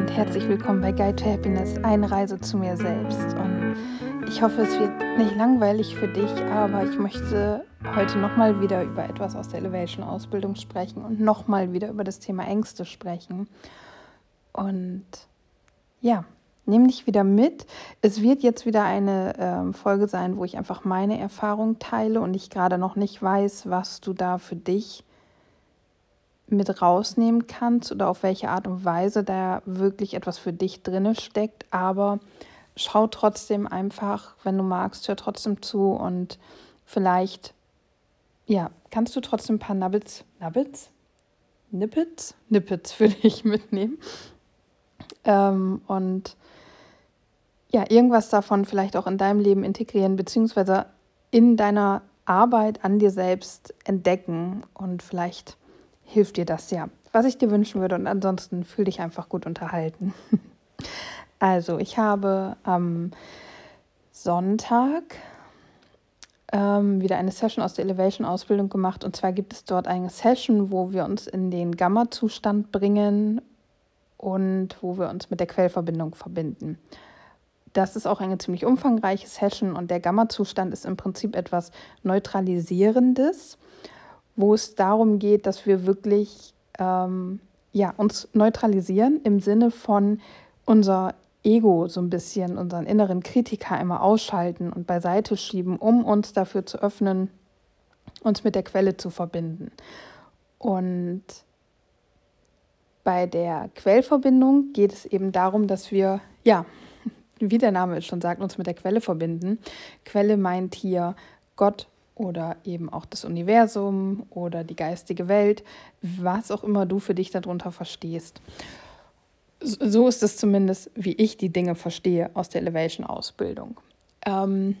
und herzlich willkommen bei Guide to Happiness, eine Reise zu mir selbst. Und ich hoffe, es wird nicht langweilig für dich, aber ich möchte heute nochmal wieder über etwas aus der Elevation-Ausbildung sprechen und nochmal wieder über das Thema Ängste sprechen. Und ja, nimm dich wieder mit. Es wird jetzt wieder eine ähm, Folge sein, wo ich einfach meine Erfahrung teile und ich gerade noch nicht weiß, was du da für dich mit rausnehmen kannst oder auf welche Art und Weise da wirklich etwas für dich drin steckt. Aber schau trotzdem einfach, wenn du magst, hör trotzdem zu und vielleicht, ja, kannst du trotzdem ein paar Nubbits, Nubbits? Nippets? Nippets für dich mitnehmen. Ähm, und ja, irgendwas davon vielleicht auch in deinem Leben integrieren, beziehungsweise in deiner Arbeit an dir selbst entdecken und vielleicht hilft dir das ja. Was ich dir wünschen würde und ansonsten fühl dich einfach gut unterhalten. also, ich habe am Sonntag ähm, wieder eine Session aus der Elevation-Ausbildung gemacht. Und zwar gibt es dort eine Session, wo wir uns in den Gamma-Zustand bringen und wo wir uns mit der Quellverbindung verbinden. Das ist auch eine ziemlich umfangreiche Session und der Gamma-Zustand ist im Prinzip etwas Neutralisierendes wo es darum geht, dass wir wirklich ähm, ja, uns neutralisieren im Sinne von unser Ego so ein bisschen, unseren inneren Kritiker immer ausschalten und beiseite schieben, um uns dafür zu öffnen, uns mit der Quelle zu verbinden. Und bei der Quellverbindung geht es eben darum, dass wir, ja, wie der Name es schon sagt, uns mit der Quelle verbinden. Quelle meint hier Gott, oder eben auch das Universum oder die geistige Welt, was auch immer du für dich darunter verstehst. So ist es zumindest, wie ich die Dinge verstehe aus der Elevation-Ausbildung. Ähm,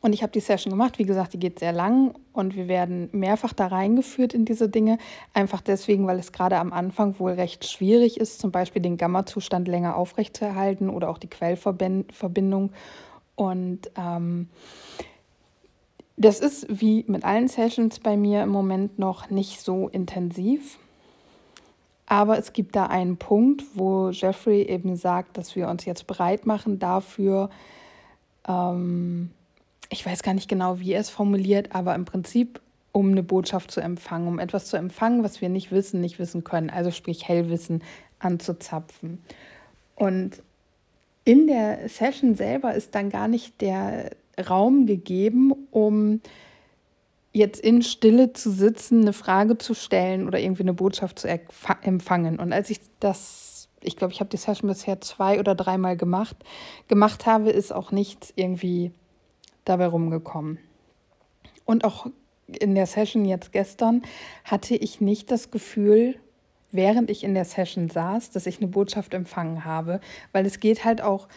und ich habe die Session gemacht, wie gesagt, die geht sehr lang und wir werden mehrfach da reingeführt in diese Dinge, einfach deswegen, weil es gerade am Anfang wohl recht schwierig ist, zum Beispiel den Gamma-Zustand länger aufrechtzuerhalten oder auch die Quellverbindung. Und ähm, das ist wie mit allen Sessions bei mir im Moment noch nicht so intensiv. Aber es gibt da einen Punkt, wo Jeffrey eben sagt, dass wir uns jetzt bereit machen dafür, ähm, ich weiß gar nicht genau, wie er es formuliert, aber im Prinzip, um eine Botschaft zu empfangen, um etwas zu empfangen, was wir nicht wissen, nicht wissen können, also sprich Hellwissen anzuzapfen. Und in der Session selber ist dann gar nicht der Raum gegeben, um jetzt in Stille zu sitzen, eine Frage zu stellen oder irgendwie eine Botschaft zu empfangen. Und als ich das, ich glaube, ich habe die Session bisher zwei oder dreimal gemacht, gemacht habe, ist auch nichts irgendwie dabei rumgekommen. Und auch in der Session jetzt gestern hatte ich nicht das Gefühl, während ich in der Session saß, dass ich eine Botschaft empfangen habe, weil es geht halt auch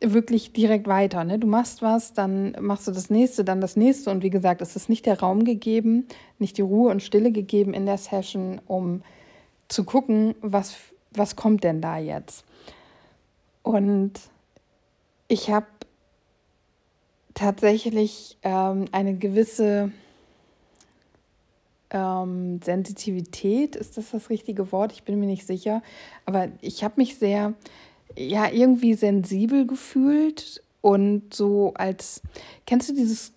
wirklich direkt weiter. Ne? Du machst was, dann machst du das nächste, dann das nächste. Und wie gesagt, es ist nicht der Raum gegeben, nicht die Ruhe und Stille gegeben in der Session, um zu gucken, was, was kommt denn da jetzt. Und ich habe tatsächlich ähm, eine gewisse ähm, Sensitivität, ist das das richtige Wort? Ich bin mir nicht sicher. Aber ich habe mich sehr ja irgendwie sensibel gefühlt und so als, kennst du dieses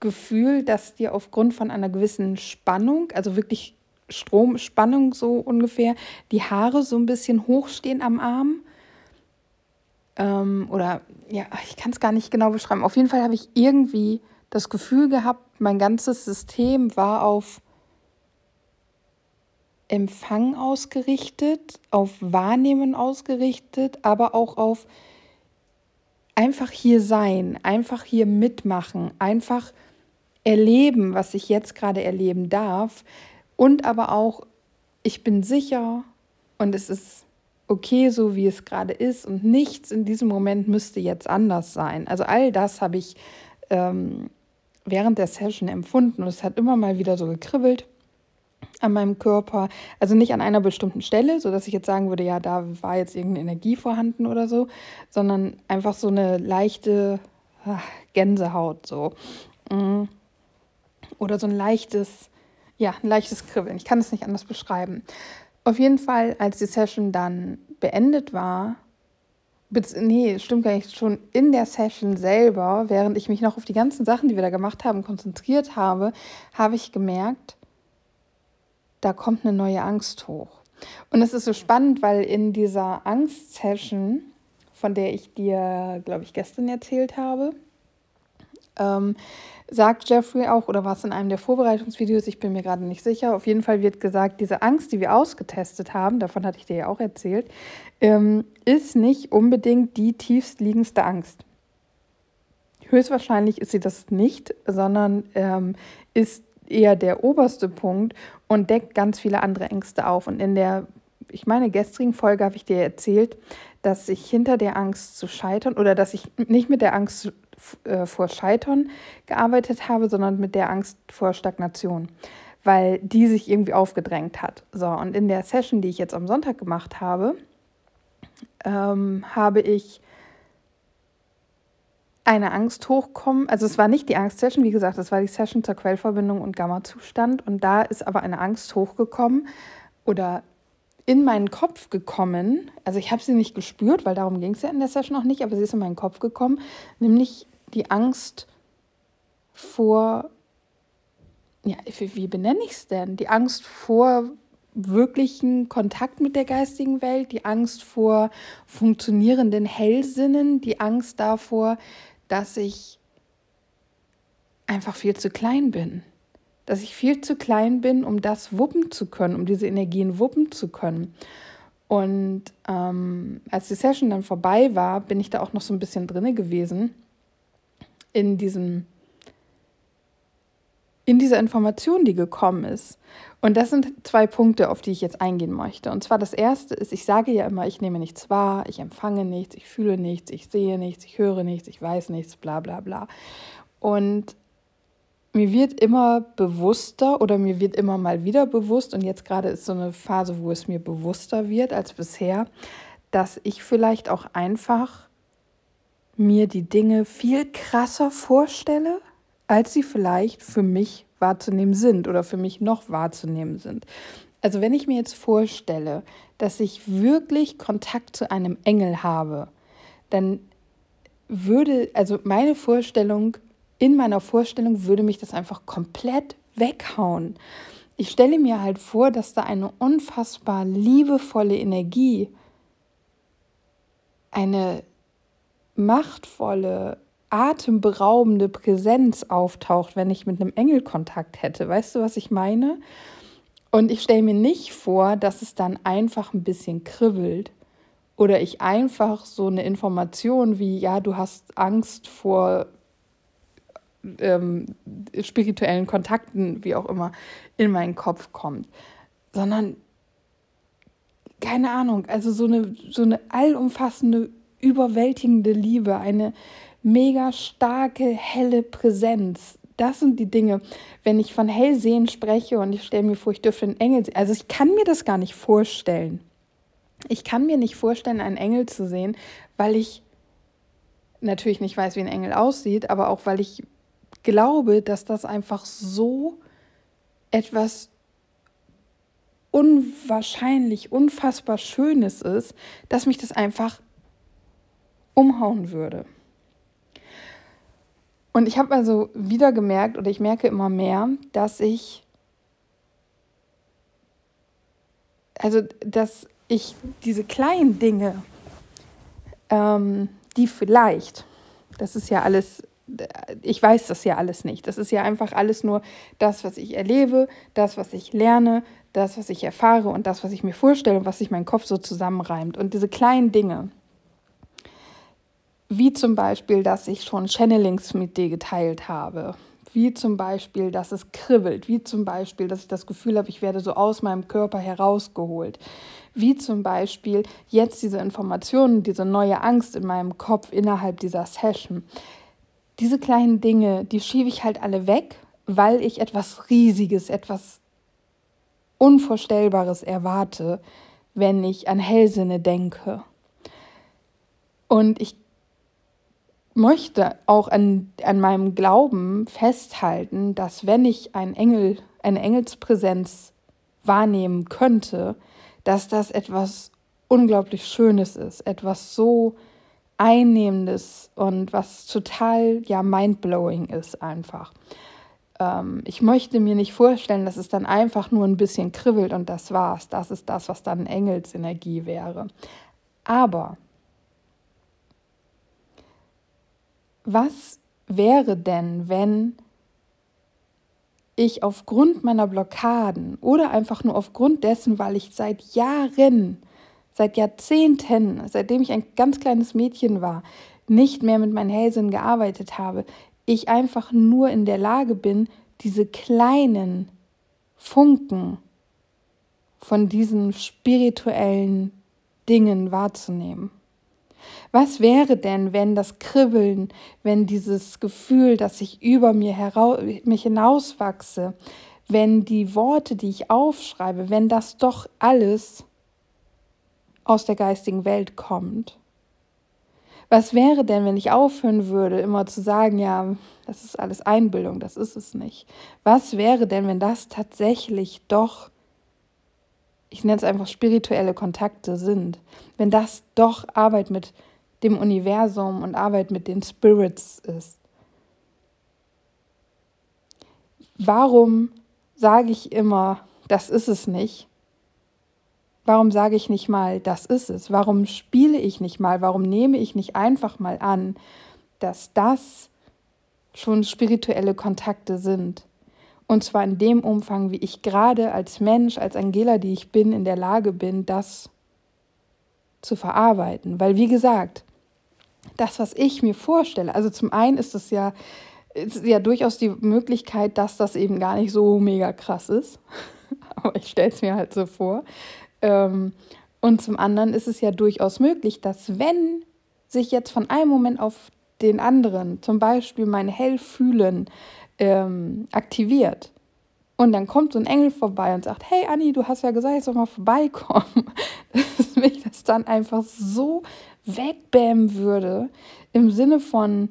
Gefühl, dass dir aufgrund von einer gewissen Spannung, also wirklich Stromspannung so ungefähr, die Haare so ein bisschen hochstehen am Arm? Ähm, oder ja, ich kann es gar nicht genau beschreiben. Auf jeden Fall habe ich irgendwie das Gefühl gehabt, mein ganzes System war auf Empfang ausgerichtet, auf Wahrnehmen ausgerichtet, aber auch auf einfach hier sein, einfach hier mitmachen, einfach erleben, was ich jetzt gerade erleben darf und aber auch, ich bin sicher und es ist okay, so wie es gerade ist und nichts in diesem Moment müsste jetzt anders sein. Also all das habe ich ähm, während der Session empfunden und es hat immer mal wieder so gekribbelt an meinem Körper. Also nicht an einer bestimmten Stelle, sodass ich jetzt sagen würde, ja, da war jetzt irgendeine Energie vorhanden oder so, sondern einfach so eine leichte ach, Gänsehaut so. Mm. Oder so ein leichtes, ja, ein leichtes Kribbeln. Ich kann es nicht anders beschreiben. Auf jeden Fall, als die Session dann beendet war, nee, stimmt gar nicht, schon in der Session selber, während ich mich noch auf die ganzen Sachen, die wir da gemacht haben, konzentriert habe, habe ich gemerkt, da kommt eine neue Angst hoch. Und es ist so spannend, weil in dieser Angst-Session, von der ich dir, glaube ich, gestern erzählt habe, ähm, sagt Jeffrey auch, oder war es in einem der Vorbereitungsvideos, ich bin mir gerade nicht sicher, auf jeden Fall wird gesagt, diese Angst, die wir ausgetestet haben, davon hatte ich dir ja auch erzählt, ähm, ist nicht unbedingt die tiefstliegendste Angst. Höchstwahrscheinlich ist sie das nicht, sondern ähm, ist eher der oberste Punkt und deckt ganz viele andere Ängste auf. Und in der, ich meine, gestrigen Folge habe ich dir erzählt, dass ich hinter der Angst zu scheitern oder dass ich nicht mit der Angst äh, vor Scheitern gearbeitet habe, sondern mit der Angst vor Stagnation, weil die sich irgendwie aufgedrängt hat. So, und in der Session, die ich jetzt am Sonntag gemacht habe, ähm, habe ich eine Angst hochkommen. Also es war nicht die Angst-Session, wie gesagt, es war die Session zur Quellverbindung und Gamma-Zustand. Und da ist aber eine Angst hochgekommen oder in meinen Kopf gekommen. Also ich habe sie nicht gespürt, weil darum ging es ja in der Session noch nicht, aber sie ist in meinen Kopf gekommen, nämlich die Angst vor, ja, wie benenne ich es denn? Die Angst vor wirklichen Kontakt mit der geistigen Welt, die Angst vor funktionierenden Hellsinnen, die Angst davor, dass ich einfach viel zu klein bin dass ich viel zu klein bin, um das wuppen zu können, um diese Energien wuppen zu können. Und ähm, als die Session dann vorbei war, bin ich da auch noch so ein bisschen drinne gewesen in diesem in dieser Information, die gekommen ist. Und das sind zwei Punkte, auf die ich jetzt eingehen möchte. Und zwar das erste ist, ich sage ja immer, ich nehme nichts wahr, ich empfange nichts, ich fühle nichts, ich sehe nichts, ich höre nichts, ich weiß nichts, bla bla bla. Und mir wird immer bewusster oder mir wird immer mal wieder bewusst, und jetzt gerade ist so eine Phase, wo es mir bewusster wird als bisher, dass ich vielleicht auch einfach mir die Dinge viel krasser vorstelle, als sie vielleicht für mich wahrzunehmen sind oder für mich noch wahrzunehmen sind. Also wenn ich mir jetzt vorstelle, dass ich wirklich Kontakt zu einem Engel habe, dann würde, also meine Vorstellung in meiner Vorstellung würde mich das einfach komplett weghauen. Ich stelle mir halt vor, dass da eine unfassbar liebevolle Energie, eine machtvolle, atemberaubende Präsenz auftaucht, wenn ich mit einem Engel Kontakt hätte. Weißt du, was ich meine? Und ich stelle mir nicht vor, dass es dann einfach ein bisschen kribbelt oder ich einfach so eine Information wie, ja, du hast Angst vor ähm, spirituellen Kontakten, wie auch immer, in meinen Kopf kommt, sondern keine Ahnung, also so eine, so eine allumfassende, überwältigende Liebe, eine mega starke, helle Präsenz. Das sind die Dinge, wenn ich von Hellsehen spreche und ich stelle mir vor, ich dürfte einen Engel sehen. Also ich kann mir das gar nicht vorstellen. Ich kann mir nicht vorstellen, einen Engel zu sehen, weil ich natürlich nicht weiß, wie ein Engel aussieht, aber auch weil ich glaube, dass das einfach so etwas unwahrscheinlich, unfassbar Schönes ist, dass mich das einfach umhauen würde. Und ich habe also wieder gemerkt, oder ich merke immer mehr, dass ich, also dass ich diese kleinen Dinge, ähm, die vielleicht, das ist ja alles ich weiß das ja alles nicht. Das ist ja einfach alles nur das, was ich erlebe, das, was ich lerne, das, was ich erfahre und das, was ich mir vorstelle und was sich mein Kopf so zusammenreimt. Und diese kleinen Dinge, wie zum Beispiel, dass ich schon Channelings mit dir geteilt habe, wie zum Beispiel, dass es kribbelt, wie zum Beispiel, dass ich das Gefühl habe, ich werde so aus meinem Körper herausgeholt, wie zum Beispiel jetzt diese Informationen, diese neue Angst in meinem Kopf innerhalb dieser Session. Diese kleinen Dinge, die schiebe ich halt alle weg, weil ich etwas Riesiges, etwas Unvorstellbares erwarte, wenn ich an Hellsinne denke. Und ich möchte auch an, an meinem Glauben festhalten, dass wenn ich einen Engel, eine Engelspräsenz wahrnehmen könnte, dass das etwas unglaublich Schönes ist, etwas so Einnehmendes und was total ja mindblowing ist einfach. Ähm, ich möchte mir nicht vorstellen, dass es dann einfach nur ein bisschen kribbelt und das war's. Das ist das, was dann Engelsenergie wäre. Aber was wäre denn, wenn ich aufgrund meiner Blockaden oder einfach nur aufgrund dessen, weil ich seit Jahren, seit Jahrzehnten, seitdem ich ein ganz kleines Mädchen war, nicht mehr mit meinen Hellsinn gearbeitet habe, ich einfach nur in der Lage bin, diese kleinen Funken von diesen spirituellen Dingen wahrzunehmen. Was wäre denn, wenn das Kribbeln, wenn dieses Gefühl, dass ich über mir heraus, mich hinauswachse, wenn die Worte, die ich aufschreibe, wenn das doch alles aus der geistigen Welt kommt? Was wäre denn, wenn ich aufhören würde, immer zu sagen, ja, das ist alles Einbildung, das ist es nicht? Was wäre denn, wenn das tatsächlich doch ich nenne es einfach spirituelle Kontakte sind, wenn das doch Arbeit mit dem Universum und Arbeit mit den Spirits ist. Warum sage ich immer, das ist es nicht? Warum sage ich nicht mal, das ist es? Warum spiele ich nicht mal? Warum nehme ich nicht einfach mal an, dass das schon spirituelle Kontakte sind? Und zwar in dem Umfang, wie ich gerade als Mensch, als Angela, die ich bin, in der Lage bin, das zu verarbeiten. Weil, wie gesagt, das, was ich mir vorstelle, also zum einen ist es ja, ja durchaus die Möglichkeit, dass das eben gar nicht so mega krass ist. Aber ich stelle es mir halt so vor. Ähm, und zum anderen ist es ja durchaus möglich, dass wenn sich jetzt von einem Moment auf den anderen, zum Beispiel mein Hellfühlen, ähm, aktiviert. Und dann kommt so ein Engel vorbei und sagt, hey Anni, du hast ja gesagt, ich soll mal vorbeikommen. Dass mich das dann einfach so wegbämen würde, im Sinne von,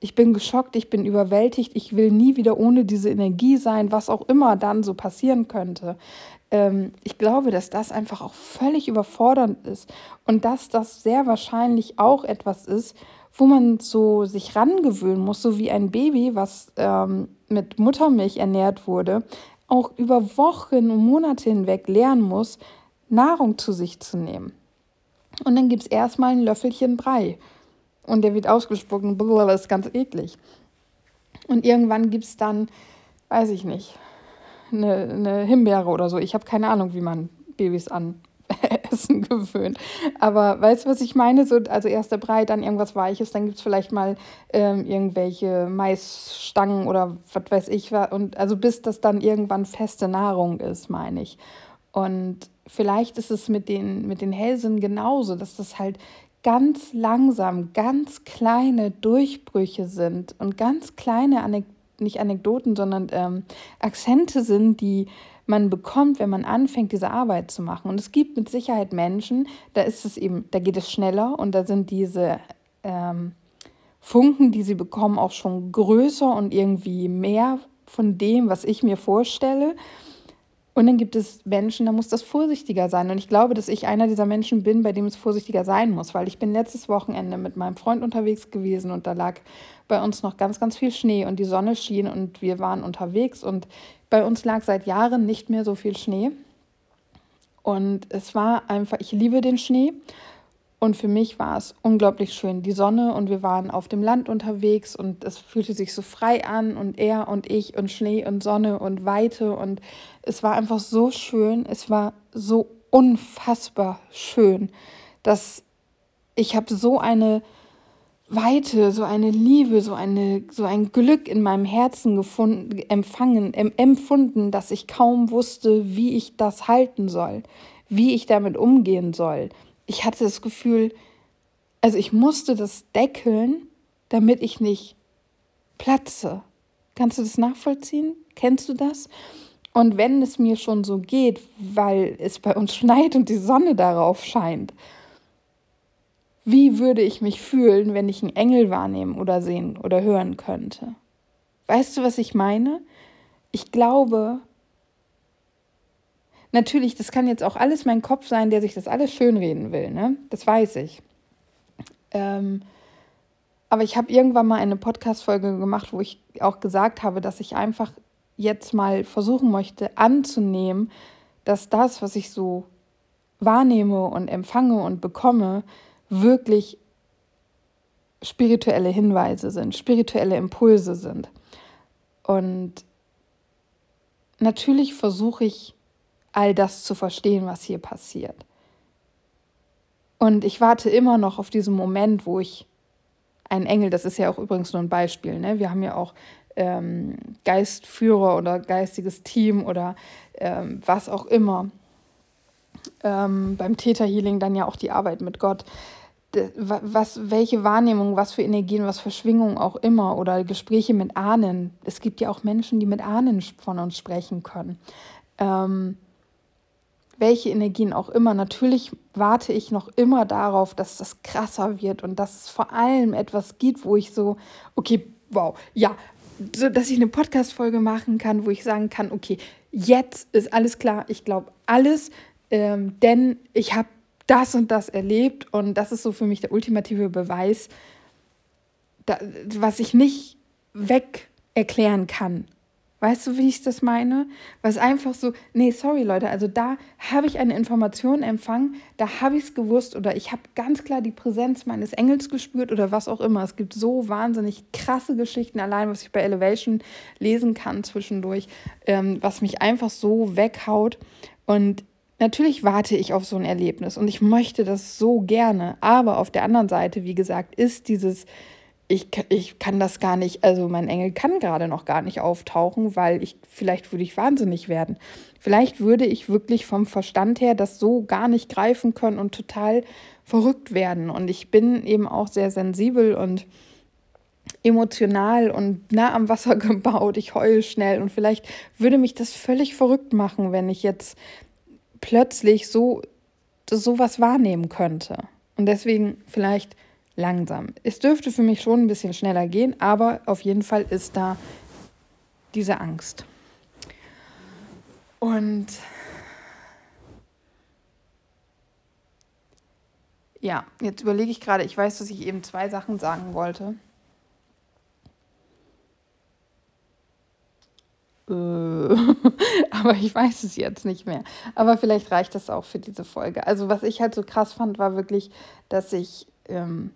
ich bin geschockt, ich bin überwältigt, ich will nie wieder ohne diese Energie sein, was auch immer dann so passieren könnte. Ähm, ich glaube, dass das einfach auch völlig überfordernd ist und dass das sehr wahrscheinlich auch etwas ist, wo man so sich rangewöhnen muss, so wie ein Baby, was ähm, mit Muttermilch ernährt wurde, auch über Wochen und Monate hinweg lernen muss, Nahrung zu sich zu nehmen. Und dann gibt es erstmal ein Löffelchen Brei. Und der wird ausgespuckt und das ist ganz eklig. Und irgendwann gibt es dann, weiß ich nicht, eine, eine Himbeere oder so. Ich habe keine Ahnung, wie man Babys an Essen gewöhnt. Aber weißt du, was ich meine? So, also erst der Brei, dann irgendwas Weiches, dann gibt es vielleicht mal ähm, irgendwelche Maisstangen oder was weiß ich. Und also bis das dann irgendwann feste Nahrung ist, meine ich. Und vielleicht ist es mit den, mit den Hellsinn genauso, dass das halt ganz langsam, ganz kleine Durchbrüche sind und ganz kleine, Anek nicht Anekdoten, sondern ähm, Akzente sind, die man bekommt, wenn man anfängt, diese Arbeit zu machen. Und es gibt mit Sicherheit Menschen, da ist es eben, da geht es schneller und da sind diese ähm, Funken, die sie bekommen, auch schon größer und irgendwie mehr von dem, was ich mir vorstelle. Und dann gibt es Menschen, da muss das vorsichtiger sein. Und ich glaube, dass ich einer dieser Menschen bin, bei dem es vorsichtiger sein muss, weil ich bin letztes Wochenende mit meinem Freund unterwegs gewesen und da lag bei uns noch ganz, ganz viel Schnee und die Sonne schien und wir waren unterwegs und bei uns lag seit Jahren nicht mehr so viel Schnee. Und es war einfach, ich liebe den Schnee. Und für mich war es unglaublich schön, die Sonne und wir waren auf dem Land unterwegs und es fühlte sich so frei an und er und ich und Schnee und Sonne und Weite und es war einfach so schön, es war so unfassbar schön, dass ich habe so eine Weite, so eine Liebe, so, eine, so ein Glück in meinem Herzen gefunden, empfangen, empfunden, dass ich kaum wusste, wie ich das halten soll, wie ich damit umgehen soll. Ich hatte das Gefühl, also ich musste das deckeln, damit ich nicht platze. Kannst du das nachvollziehen? Kennst du das? Und wenn es mir schon so geht, weil es bei uns schneit und die Sonne darauf scheint, wie würde ich mich fühlen, wenn ich einen Engel wahrnehmen oder sehen oder hören könnte? Weißt du, was ich meine? Ich glaube, natürlich, das kann jetzt auch alles mein Kopf sein, der sich das alles schönreden will, ne? Das weiß ich. Ähm, aber ich habe irgendwann mal eine Podcast-Folge gemacht, wo ich auch gesagt habe, dass ich einfach jetzt mal versuchen möchte anzunehmen, dass das, was ich so wahrnehme und empfange und bekomme, wirklich spirituelle Hinweise sind, spirituelle Impulse sind. Und natürlich versuche ich all das zu verstehen, was hier passiert. Und ich warte immer noch auf diesen Moment, wo ich einen Engel, das ist ja auch übrigens nur ein Beispiel, ne? wir haben ja auch ähm, Geistführer oder geistiges Team oder ähm, was auch immer. Ähm, beim Täterhealing dann ja auch die Arbeit mit Gott. Was, welche Wahrnehmung, was für Energien, was für Schwingungen auch immer oder Gespräche mit Ahnen. Es gibt ja auch Menschen, die mit Ahnen von uns sprechen können. Ähm, welche Energien auch immer. Natürlich warte ich noch immer darauf, dass das krasser wird und dass es vor allem etwas gibt, wo ich so, okay, wow, ja, so dass ich eine Podcast-Folge machen kann, wo ich sagen kann, okay, jetzt ist alles klar, ich glaube alles, ähm, denn ich habe das und das erlebt und das ist so für mich der ultimative Beweis, da, was ich nicht weg erklären kann. Weißt du, wie ich das meine? Was einfach so, nee, sorry Leute, also da habe ich eine Information empfangen, da habe ich es gewusst oder ich habe ganz klar die Präsenz meines Engels gespürt oder was auch immer. Es gibt so wahnsinnig krasse Geschichten, allein was ich bei Elevation lesen kann zwischendurch, ähm, was mich einfach so weghaut. Und natürlich warte ich auf so ein Erlebnis und ich möchte das so gerne, aber auf der anderen Seite, wie gesagt, ist dieses ich, ich kann das gar nicht, also mein Engel kann gerade noch gar nicht auftauchen, weil ich, vielleicht würde ich wahnsinnig werden. Vielleicht würde ich wirklich vom Verstand her das so gar nicht greifen können und total verrückt werden. Und ich bin eben auch sehr sensibel und emotional und nah am Wasser gebaut. Ich heule schnell und vielleicht würde mich das völlig verrückt machen, wenn ich jetzt plötzlich so sowas wahrnehmen könnte. Und deswegen vielleicht langsam. Es dürfte für mich schon ein bisschen schneller gehen, aber auf jeden Fall ist da diese Angst. Und ja, jetzt überlege ich gerade, ich weiß, dass ich eben zwei Sachen sagen wollte. Äh, aber ich weiß es jetzt nicht mehr. Aber vielleicht reicht das auch für diese Folge. Also was ich halt so krass fand, war wirklich, dass ich ähm,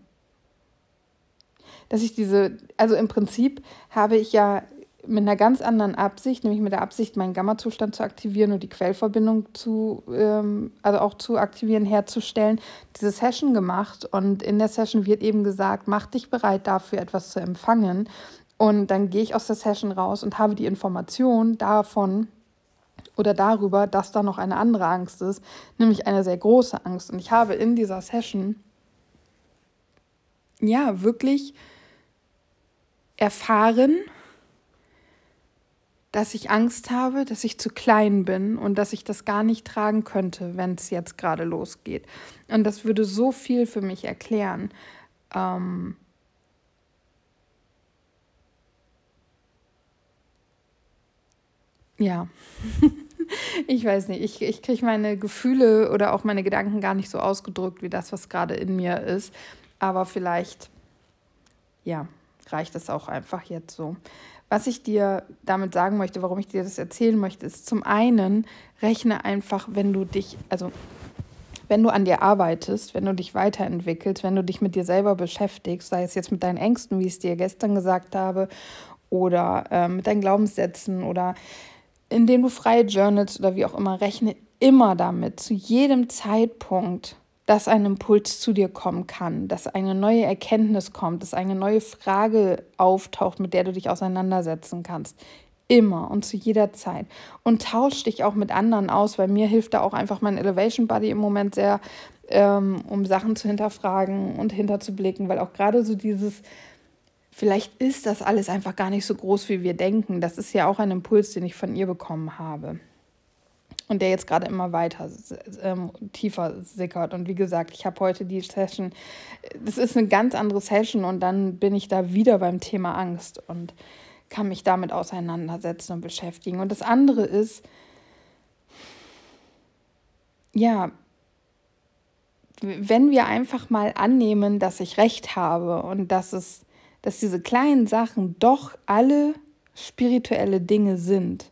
dass ich diese, also im Prinzip habe ich ja mit einer ganz anderen Absicht, nämlich mit der Absicht, meinen Gamma-Zustand zu aktivieren und die Quellverbindung zu, ähm, also auch zu aktivieren, herzustellen, diese Session gemacht. Und in der Session wird eben gesagt, mach dich bereit dafür, etwas zu empfangen. Und dann gehe ich aus der Session raus und habe die Information davon oder darüber, dass da noch eine andere Angst ist, nämlich eine sehr große Angst. Und ich habe in dieser Session ja wirklich erfahren, dass ich Angst habe, dass ich zu klein bin und dass ich das gar nicht tragen könnte, wenn es jetzt gerade losgeht. Und das würde so viel für mich erklären. Ähm ja, ich weiß nicht, ich, ich kriege meine Gefühle oder auch meine Gedanken gar nicht so ausgedrückt wie das, was gerade in mir ist. Aber vielleicht, ja, reicht es auch einfach jetzt so. Was ich dir damit sagen möchte, warum ich dir das erzählen möchte, ist zum einen, rechne einfach, wenn du dich, also wenn du an dir arbeitest, wenn du dich weiterentwickelst, wenn du dich mit dir selber beschäftigst, sei es jetzt mit deinen Ängsten, wie ich es dir gestern gesagt habe, oder äh, mit deinen Glaubenssätzen oder indem du frei journalst oder wie auch immer, rechne immer damit, zu jedem Zeitpunkt dass ein Impuls zu dir kommen kann, dass eine neue Erkenntnis kommt, dass eine neue Frage auftaucht, mit der du dich auseinandersetzen kannst. Immer und zu jeder Zeit. Und tausch dich auch mit anderen aus, weil mir hilft da auch einfach mein Elevation Buddy im Moment sehr, ähm, um Sachen zu hinterfragen und hinterzublicken, weil auch gerade so dieses, vielleicht ist das alles einfach gar nicht so groß, wie wir denken. Das ist ja auch ein Impuls, den ich von ihr bekommen habe und der jetzt gerade immer weiter ähm, tiefer sickert. Und wie gesagt, ich habe heute die Session, das ist eine ganz andere Session und dann bin ich da wieder beim Thema Angst und kann mich damit auseinandersetzen und beschäftigen. Und das andere ist, ja, wenn wir einfach mal annehmen, dass ich recht habe und dass es, dass diese kleinen Sachen doch alle spirituelle Dinge sind.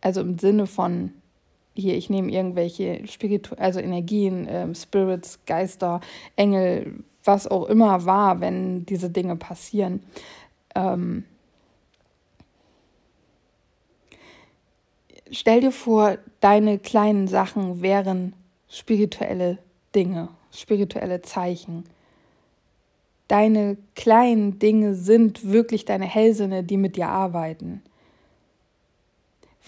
Also im Sinne von hier, ich nehme irgendwelche Spiritu also Energien, äh, Spirits, Geister, Engel, was auch immer war, wenn diese Dinge passieren. Ähm, stell dir vor, deine kleinen Sachen wären spirituelle Dinge, spirituelle Zeichen. Deine kleinen Dinge sind wirklich deine Hellsinne, die mit dir arbeiten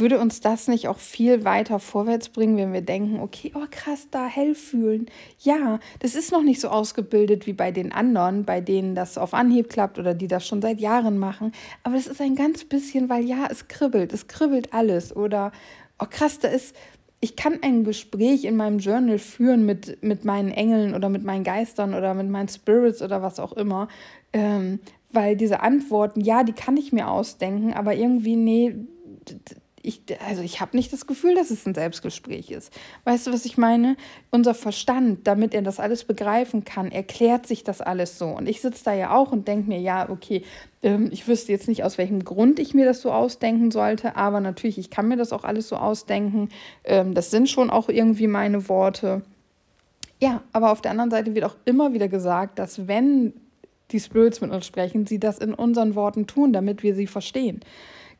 würde uns das nicht auch viel weiter vorwärts bringen, wenn wir denken, okay, oh krass, da hell fühlen. Ja, das ist noch nicht so ausgebildet wie bei den anderen, bei denen das auf Anhieb klappt oder die das schon seit Jahren machen. Aber es ist ein ganz bisschen, weil ja, es kribbelt, es kribbelt alles. Oder, oh krass, da ist, ich kann ein Gespräch in meinem Journal führen mit, mit meinen Engeln oder mit meinen Geistern oder mit meinen Spirits oder was auch immer. Ähm, weil diese Antworten, ja, die kann ich mir ausdenken, aber irgendwie, nee, ich, also ich habe nicht das Gefühl, dass es ein Selbstgespräch ist. Weißt du, was ich meine? Unser Verstand, damit er das alles begreifen kann, erklärt sich das alles so. Und ich sitze da ja auch und denke mir, ja, okay, ähm, ich wüsste jetzt nicht, aus welchem Grund ich mir das so ausdenken sollte, aber natürlich, ich kann mir das auch alles so ausdenken. Ähm, das sind schon auch irgendwie meine Worte. Ja, aber auf der anderen Seite wird auch immer wieder gesagt, dass wenn die Spirits mit uns sprechen, sie das in unseren Worten tun, damit wir sie verstehen.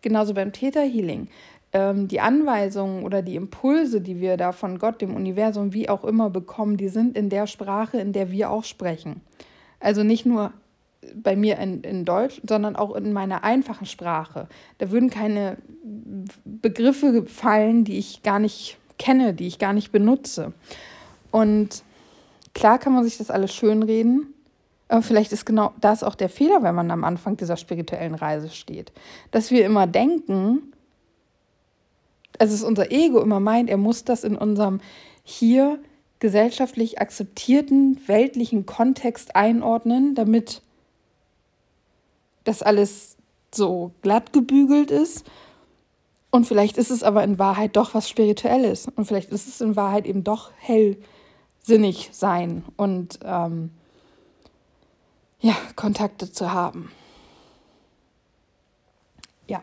Genauso beim Theta Healing. Ähm, die Anweisungen oder die Impulse, die wir da von Gott, dem Universum, wie auch immer bekommen, die sind in der Sprache, in der wir auch sprechen. Also nicht nur bei mir in, in Deutsch, sondern auch in meiner einfachen Sprache. Da würden keine Begriffe fallen, die ich gar nicht kenne, die ich gar nicht benutze. Und klar kann man sich das alles schönreden, aber vielleicht ist genau das auch der Fehler, wenn man am Anfang dieser spirituellen Reise steht. Dass wir immer denken, also es unser Ego immer meint, er muss das in unserem hier gesellschaftlich akzeptierten weltlichen Kontext einordnen, damit das alles so glatt gebügelt ist. Und vielleicht ist es aber in Wahrheit doch was Spirituelles. Und vielleicht ist es in Wahrheit eben doch hellsinnig sein und ähm, ja, Kontakte zu haben. Ja,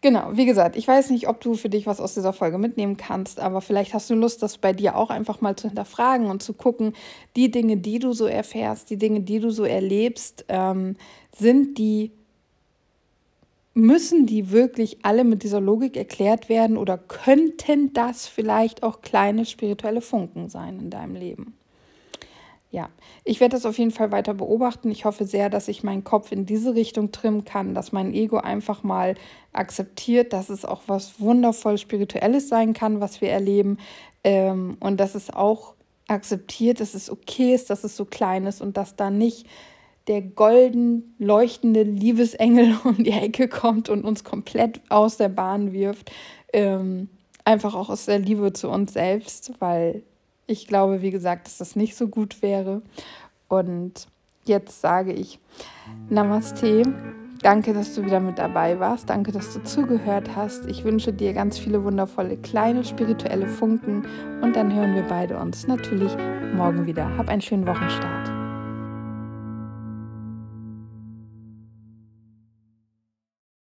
genau. Wie gesagt, ich weiß nicht, ob du für dich was aus dieser Folge mitnehmen kannst, aber vielleicht hast du Lust, das bei dir auch einfach mal zu hinterfragen und zu gucken, die Dinge, die du so erfährst, die Dinge, die du so erlebst, ähm, sind die müssen die wirklich alle mit dieser Logik erklärt werden oder könnten das vielleicht auch kleine spirituelle Funken sein in deinem Leben? Ja, ich werde das auf jeden Fall weiter beobachten. Ich hoffe sehr, dass ich meinen Kopf in diese Richtung trimmen kann, dass mein Ego einfach mal akzeptiert, dass es auch was wundervoll Spirituelles sein kann, was wir erleben. Ähm, und dass es auch akzeptiert, dass es okay ist, dass es so klein ist und dass da nicht der golden leuchtende Liebesengel um die Ecke kommt und uns komplett aus der Bahn wirft. Ähm, einfach auch aus der Liebe zu uns selbst, weil ich glaube, wie gesagt, dass das nicht so gut wäre. Und jetzt sage ich Namaste. Danke, dass du wieder mit dabei warst. Danke, dass du zugehört hast. Ich wünsche dir ganz viele wundervolle kleine spirituelle Funken und dann hören wir beide uns natürlich morgen wieder. Hab einen schönen Wochenstart.